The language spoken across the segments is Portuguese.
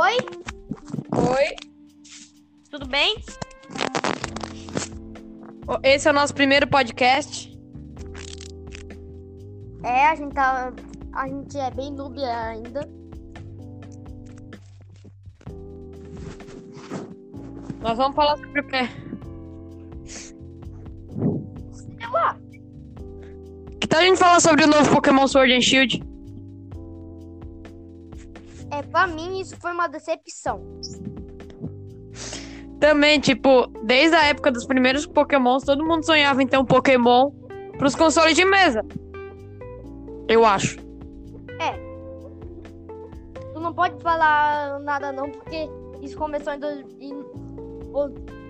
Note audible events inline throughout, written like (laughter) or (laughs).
Oi, Oi, tudo bem? esse é o nosso primeiro podcast. É, a gente tá. A gente é bem noob ainda. Nós vamos falar sobre o quê? Sei lá. Que tal a gente falar sobre o novo Pokémon Sword and Shield? É, pra mim isso foi uma decepção. Também, tipo, desde a época dos primeiros Pokémons, todo mundo sonhava em ter um Pokémon pros consoles de mesa. Eu acho. Tu não pode falar nada não, porque isso começou em, dois- em-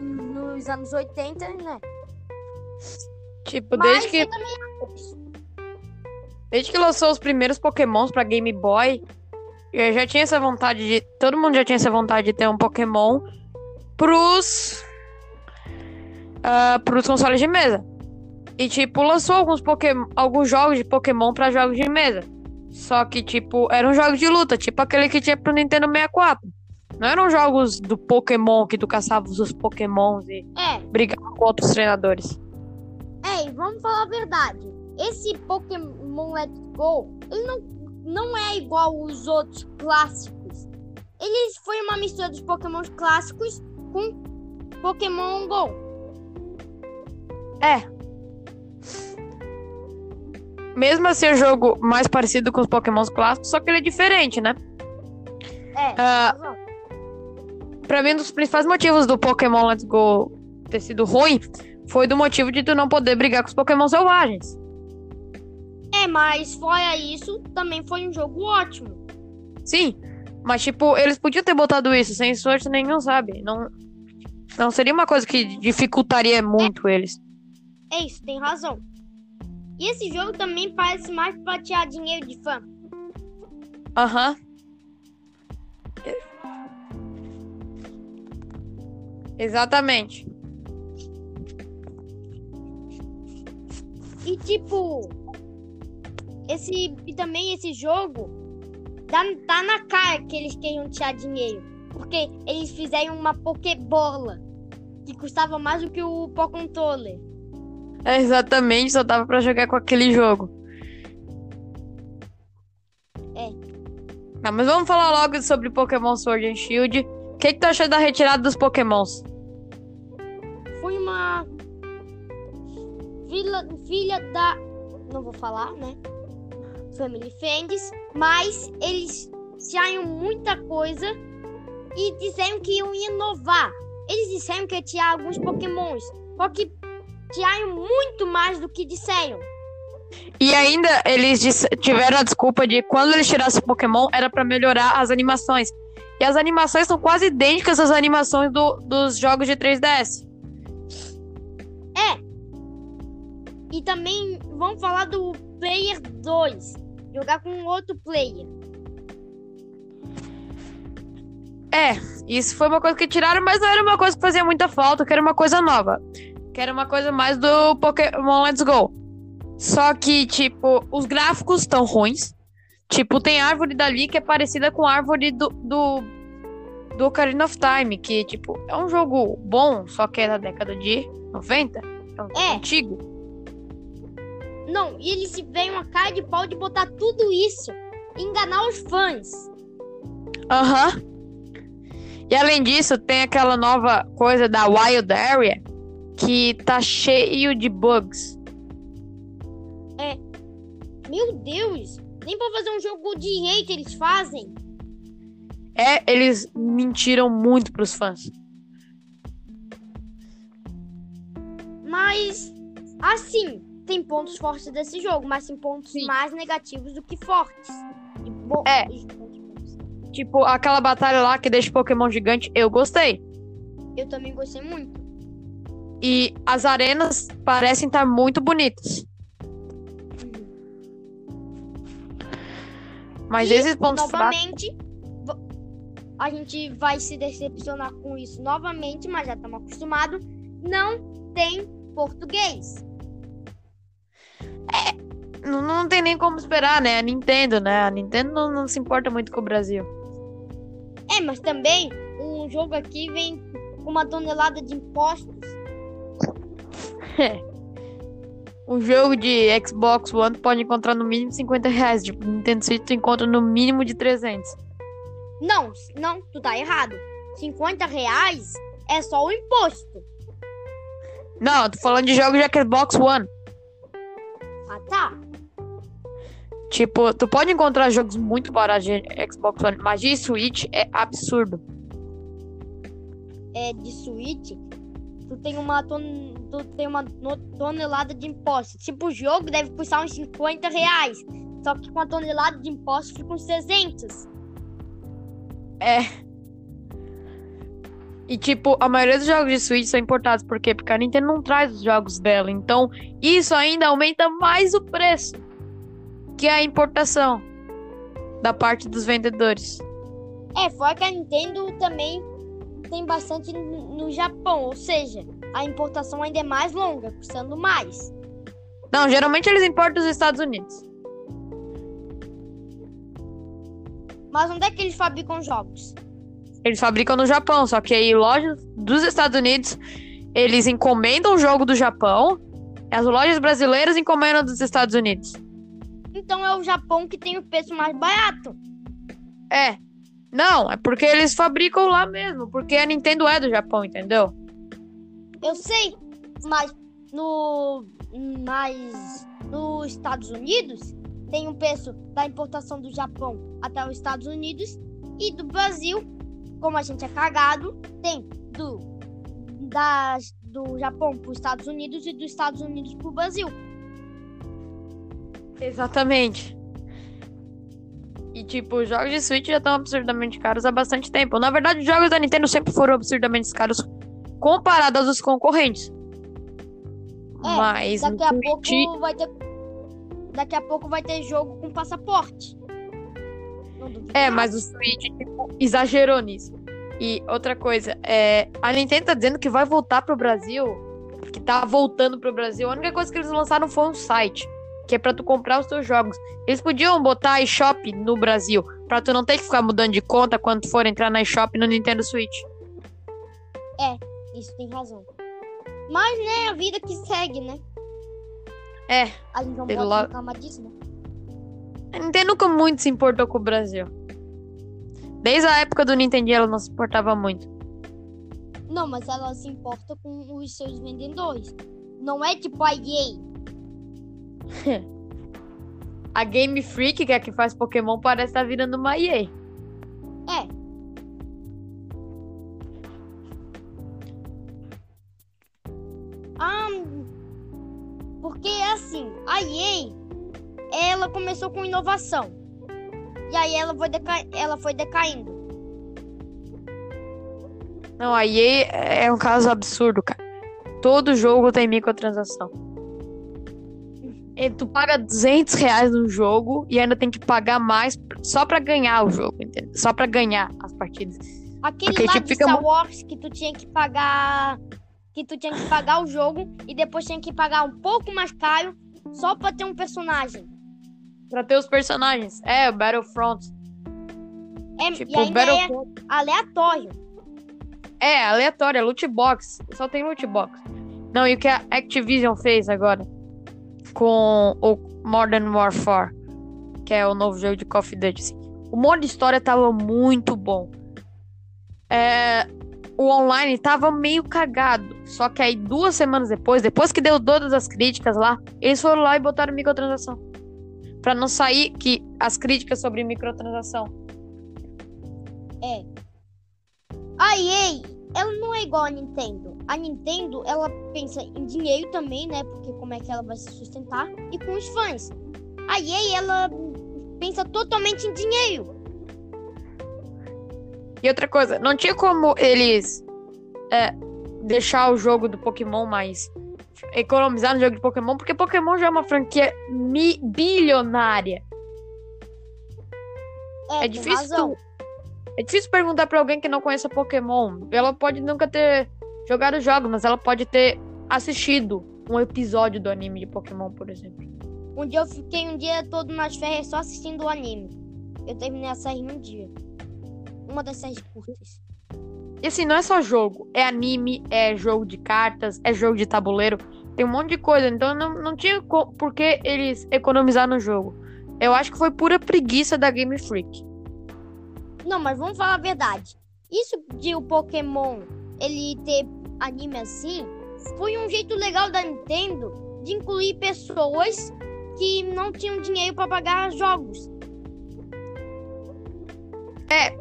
nos anos 80, né? Tipo, Mas desde que, também desde que lançou os primeiros Pokémons pra Game Boy, eu já tinha essa vontade de. Todo mundo já tinha essa vontade de ter um Pokémon pros. ah, pros consoles de mesa. E, tipo, lançou alguns, Pokémon, alguns jogos de Pokémon pra jogos de mesa. Só que, tipo, eram jogos de luta, tipo aquele que tinha pro Nintendo 64. Não eram jogos do Pokémon que tu caçava os Pokémons e É, brigava com outros treinadores. é, e vamos falar a verdade. Esse Pokémon Let's Go, ele não, não é igual os outros clássicos. Ele foi uma mistura dos Pokémons clássicos com Pokémon Go. É. Mesmo assim, um jogo mais parecido com os Pokémons clássicos, só que ele é diferente, né? É, Ah, pra mim, um dos principais motivos do Pokémon Let's Go ter sido ruim foi do motivo de tu não poder brigar com os Pokémon selvagens. É, mas fora isso, também foi um jogo ótimo. Sim, mas tipo, eles podiam ter botado isso sem esforço nenhum, sabe? Não, não seria uma coisa que dificultaria muito eles. É isso, tem razão. E esse jogo também parece mais pra tirar dinheiro de fã. Aham. Exatamente. E tipo, esse e também esse jogo tá, tá na cara que eles queriam tirar dinheiro, porque eles fizeram uma Pokébola que custava mais do que o Pokécontroller. É, exatamente, só dava pra jogar com aquele jogo. É. Tá, mas vamos falar logo sobre Pokémon Sword and Shield. O que, que tu achou da retirada dos Pokémons? Foi uma filha, filha da não vou falar, né? Family Friends, mas eles tiraram muita coisa e disseram que iam inovar. Eles disseram que tirar alguns Pokémons, só que tiraram muito mais do que disseram. E ainda eles tiveram a desculpa de quando eles tirassem o Pokémon era pra melhorar as animações. E as animações são quase idênticas às animações do- dos jogos de 3DS. E também vamos falar do Player 2, jogar com outro player. É, isso foi uma coisa que tiraram, mas não era uma coisa que fazia muita falta, que era uma coisa nova. Que era uma coisa mais do Pokémon Let's Go. Só que, tipo, os gráficos estão ruins. Tipo, tem árvore dali que é parecida com a árvore do, do, do Ocarina of Time, que, tipo, é um jogo bom, só que é da década de 90. É, um É. antigo. Não, e eles tiveram uma cara de pau de botar tudo isso enganar os fãs. Aham. E além disso, tem aquela nova coisa da Wild Area que tá cheio de bugs. Meu Deus, nem pra fazer um jogo direito eles fazem. É, eles mentiram muito pros fãs. Mas, assim, tem pontos fortes desse jogo, mas tem pontos Sim. mais negativos do que fortes. Bo- É. Tipo, aquela batalha lá que deixa o Pokémon gigante, eu gostei. Eu também gostei muito. E as arenas parecem estar muito bonitas. Mas E, esses pontos novamente, a gente vai se decepcionar com isso novamente, mas já estamos acostumados. Não tem português. Não, não tem nem como esperar, né? A Nintendo, né? A Nintendo não, não se importa muito com o Brasil. É, mas também um jogo aqui vem com uma tonelada de impostos. Um jogo de Xbox One pode encontrar no mínimo 50 reais. Tipo, Nintendo Switch tu encontra no mínimo de 300. Não, não, tu tá errado. 50 reais é só o imposto. Não, eu tô falando de jogos de Xbox One. Tá. Tipo, tu pode encontrar jogos muito baratos de Xbox One, mas de Switch é absurdo. É de Switch. Tu tem uma, ton... tu tem uma tonelada de impostos. Tipo, o jogo deve custar uns 50 reais. Só que com a tonelada de impostos fica uns 300. E, tipo, a maioria dos jogos de Switch são importados. Por quê? Porque a Nintendo não traz os jogos dela. Então, isso ainda aumenta mais o preço. Que é a importação. Da parte dos vendedores. É, fora que a Nintendo também tem bastante no no Japão. Ou seja, a importação ainda é mais longa, custando mais. Não, geralmente eles importam dos Estados Unidos. Mas onde é que eles fabricam jogos? Eles fabricam no Japão. Só que aí, lojas dos Estados Unidos, eles encomendam o jogo do Japão. As lojas brasileiras encomendam dos Estados Unidos. Então é o Japão que tem o preço mais barato. É. Não, é porque eles fabricam lá mesmo. Porque a Nintendo é do Japão, entendeu? Eu sei, mas no mas nos Estados Unidos tem o preço da importação do Japão até os Estados Unidos e do Brasil, como a gente é cagado, tem do das do Japão para os Estados Unidos e dos Estados Unidos para o Brasil. Exatamente. E, tipo, os jogos de Switch já estão absurdamente caros há bastante tempo. Na verdade, os jogos da Nintendo sempre foram absurdamente caros comparados aos concorrentes. É, Mas Daqui a pouco vai ter daqui a pouco vai ter jogo com passaporte. É, mas o Switch tipo, exagerou nisso. E outra coisa, é, a Nintendo tá dizendo que vai voltar pro Brasil, que tá voltando pro Brasil. A única coisa que eles lançaram foi um site, que é pra tu comprar os teus jogos. Eles podiam botar eShop no Brasil, pra tu não ter que ficar mudando de conta quando tu for entrar na eShop no Nintendo Switch. Isso tem razão. Mas, né, a vida que segue, né? É, A gente não pode reclamar disso, né? A Nintendo nunca muito se importou com o Brasil. Desde a época do Nintendo ela não se importava muito. Não, mas ela se importa com os seus vendedores. Não é tipo a EA. (laughs) A Game Freak, que é a que faz Pokémon, parece estar virando uma EA. É. Ah, porque assim, a EA, ela começou com inovação. E aí ela foi, deca... ela foi decaindo. Não, a EA é um caso absurdo, cara. Todo jogo tem microtransação. E tu paga 200 reais no jogo e ainda tem que pagar mais só pra ganhar o jogo, entendeu? Só pra ganhar as partidas. Aquele Porque, lá tipo, de Star Wars que tu tinha que pagar. Que tu tinha que pagar o jogo e depois tinha que pagar um pouco mais caro só pra ter um personagem. Pra ter os personagens. É, Battlefront. É, Tipo, e ainda é aleatório. É, aleatório, é loot box. Só tem loot box. Não, e o que a Activision fez agora com o Modern Warfare, que é o novo jogo de Call of Duty. assim. O modo história tava muito bom. É, o online tava meio cagado. Só que aí, duas semanas depois, depois que deu todas as críticas lá, eles foram lá e botaram microtransação. Pra não sair que as críticas sobre microtransação. É. A EA, ela não é igual a Nintendo. A Nintendo, ela pensa em dinheiro também, né? Porque como é que ela vai se sustentar? E com os fãs. A EA, ela pensa totalmente em dinheiro. E outra coisa, não tinha como eles é, deixar o jogo do Pokémon mais. Economizar no jogo de Pokémon, porque Pokémon já é uma franquia mi- bilionária. É, É difícil, tu- é difícil perguntar pra alguém que não conheça Pokémon. Ela pode nunca ter jogado jogos, mas ela pode ter assistido um episódio do anime de Pokémon, por exemplo. Um dia eu fiquei um dia todo nas férias só assistindo o anime. Eu terminei a série em um dia. uma das séries curtas. E assim, não é só jogo. É anime, é jogo de cartas, é jogo de tabuleiro. Tem um monte de coisa. Então não, não tinha por que eles economizar no jogo. Eu acho que foi pura preguiça da Game Freak. Não, mas vamos falar a verdade. Isso de o Pokémon ele ter anime assim foi um jeito legal da Nintendo de incluir pessoas que não tinham dinheiro para pagar jogos. É,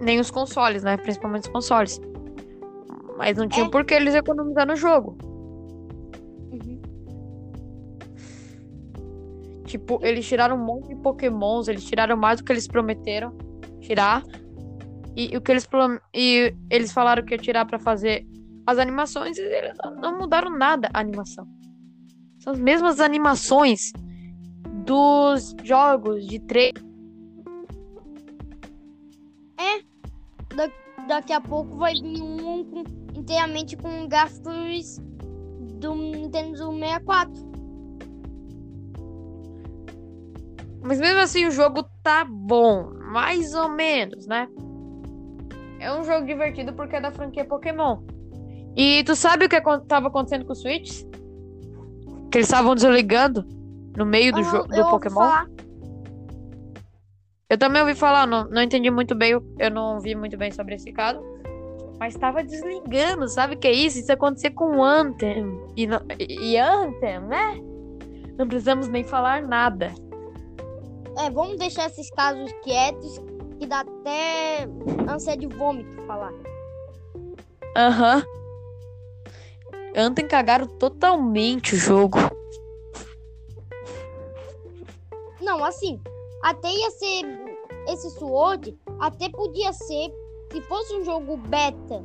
nem os consoles, né? Principalmente os consoles. Mas não tinha É. por que eles economizar no jogo. Uhum. Tipo, eles tiraram um monte de pokémons, eles tiraram mais do que eles prometeram tirar. E, e o que eles e eles falaram que ia tirar pra fazer as animações, e eles não- não mudaram nada a animação. São as mesmas animações dos jogos de três. Daqui a pouco vai vir um com- inteiramente com gráficos do Nintendo 64. Mas mesmo assim o jogo tá bom, mais ou menos, né? É um jogo divertido porque é da franquia Pokémon. E tu sabe o que tava acontecendo com os Switch? Que eles estavam desligando no meio do, Ah, do Pokémon. falar. Eu também ouvi falar, não, não entendi muito bem, eu não vi muito bem sobre esse caso. Mas tava desligando, sabe o que é isso? Isso acontecia com o Anthem. E, não- e Anthem, né? Não precisamos nem falar nada. É, vamos deixar esses casos quietos, que dá até ânsia de vômito falar. Aham. Anthem cagaram totalmente o jogo. Não, assim, até ia ser esse Sword, até podia ser, se fosse um jogo beta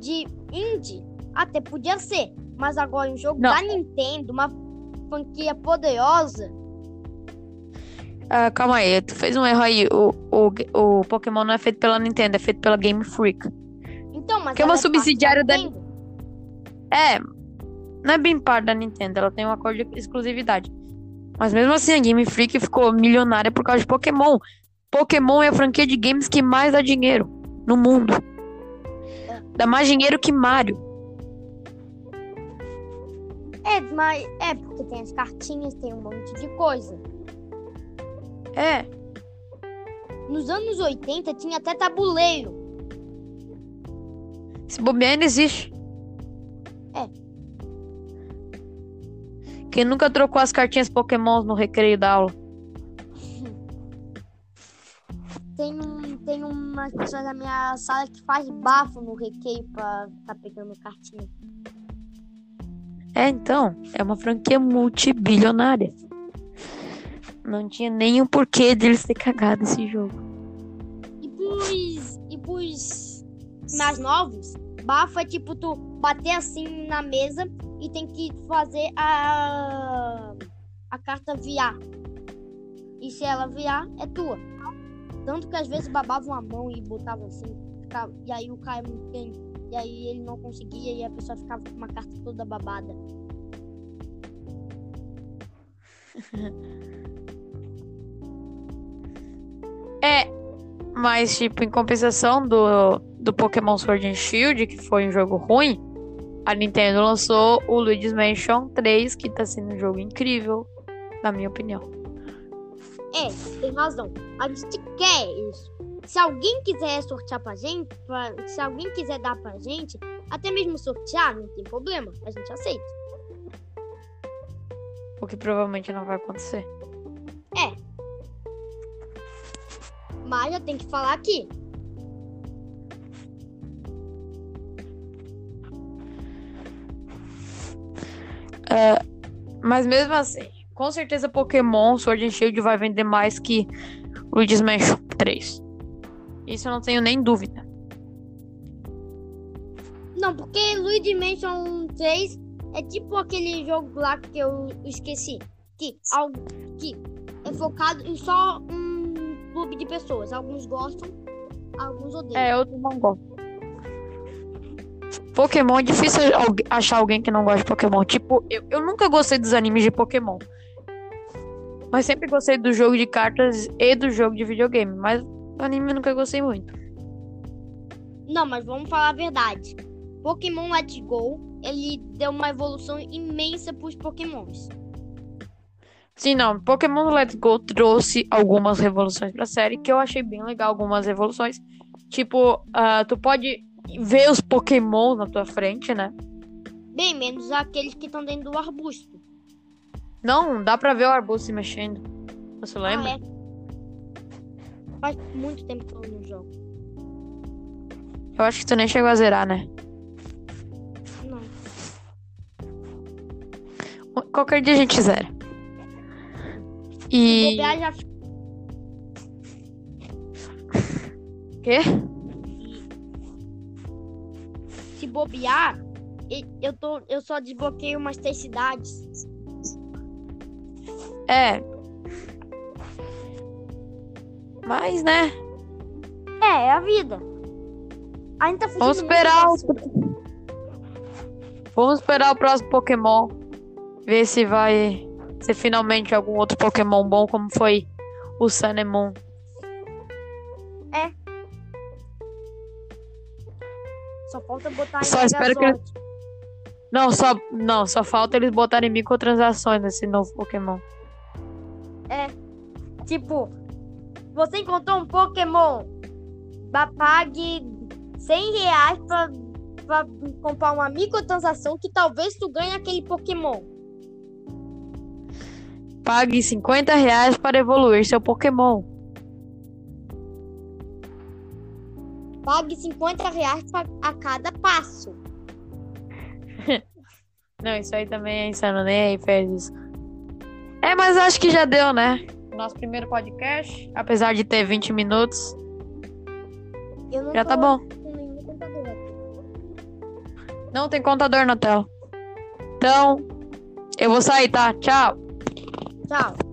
de indie, até podia ser. Mas agora um jogo Não. da Nintendo, uma franquia poderosa, Ah, calma aí, tu fez um erro aí. O, o, o Pokémon não é feito pela Nintendo, é feito pela Game Freak. então, mas Que é uma parte subsidiária da Nintendo. É, não é bem parte da Nintendo, ela tem um acordo de exclusividade. Mas mesmo assim, a Game Freak ficou milionária por causa de Pokémon. Pokémon é a franquia de games que mais dá dinheiro no mundo. Dá mais dinheiro que Mario. É, mas é porque tem as cartinhas, tem um monte de coisa. É, Nos anos 80 tinha até tabuleiro. se bobear ainda existe. É. Quem nunca trocou as cartinhas Pokémon no recreio da aula? Tem, um, tem uma pessoa na minha sala que faz bafo no recreio pra tá pegando cartinha. É, então, é uma franquia multibilionária. Não tinha nenhum porquê deles ter cagado esse jogo. E pros, e pros mais novos, bafo é tipo tu bater assim na mesa e tem que fazer a, a carta virar. E se ela virar, é tua. Tanto que às vezes babavam a mão e botavam assim, ficava- e aí o cara tem. E aí ele não conseguia e a pessoa ficava com uma carta toda babada. (laughs) É, mas, tipo, em compensação do, do Pokémon Sword and Shield, que foi um jogo ruim, a Nintendo lançou o Luigi's Mansion 3, que tá sendo um jogo incrível, na minha opinião. É, tem razão. A gente quer isso. Se alguém quiser sortear pra gente, pra- se alguém quiser dar pra gente, até mesmo sortear, não tem problema. A gente aceita. O que provavelmente não vai acontecer. Mas já tem que falar aqui. Mas mesmo assim, com certeza Pokémon Sword and Shield vai vender mais que Luigi's Mansion 3. Isso eu não tenho nem dúvida. Não, porque Luigi Mansion 3 é tipo aquele jogo lá que eu esqueci. Que, al- que é focado em só um clube de pessoas. Alguns gostam, alguns odeiam. É, eu não gosto. Pokémon é difícil achar alguém que não gosta de Pokémon. Tipo, eu, eu nunca gostei dos animes de Pokémon. Mas sempre gostei do jogo de cartas e do jogo de videogame. Mas anime eu nunca gostei muito. Não, mas vamos falar a verdade. Pokémon Let's Go, ele deu uma evolução imensa pros Pokémons. Sim, não. Pokémon Let's Go trouxe algumas revoluções pra série que eu achei bem legal. Algumas revoluções. Tipo, ah, tu pode ver os Pokémon na tua frente, né? Bem menos aqueles que estão dentro do arbusto. Não, dá pra ver o arbusto se mexendo. Você lembra? Ah, é. Faz muito tempo que eu não jogo. Eu acho que tu nem chegou a zerar, né? Não. Qualquer dia a gente zera. E. bobear, já Quê? Bobear, e- eu, tô, eu só desbloqueio umas três cidades. É. Mas, né? É, é a vida. Ainda tá Vamos esperar. o- Vamos esperar o próximo Pokémon. Ver se vai ser finalmente algum outro Pokémon bom, como foi o Sun and Só falta botar Só em espero que-. Não, só, não, só falta eles botarem microtransações nesse novo Pokémon. Tipo, você encontrou um Pokémon, pague 100 reais pra, pra comprar uma microtransação que talvez tu ganhe aquele Pokémon. Pague 50 reais para evoluir seu Pokémon. Pague 50 reais a cada passo. (laughs) Não, isso aí também é insano, nem aí fez isso. É, mas acho que já deu, né? Nosso primeiro podcast, apesar de ter 20 minutos, Eu não já tô tá bom. Não tem contador na tela. Então, eu vou sair, tá? Tchau. Tchau.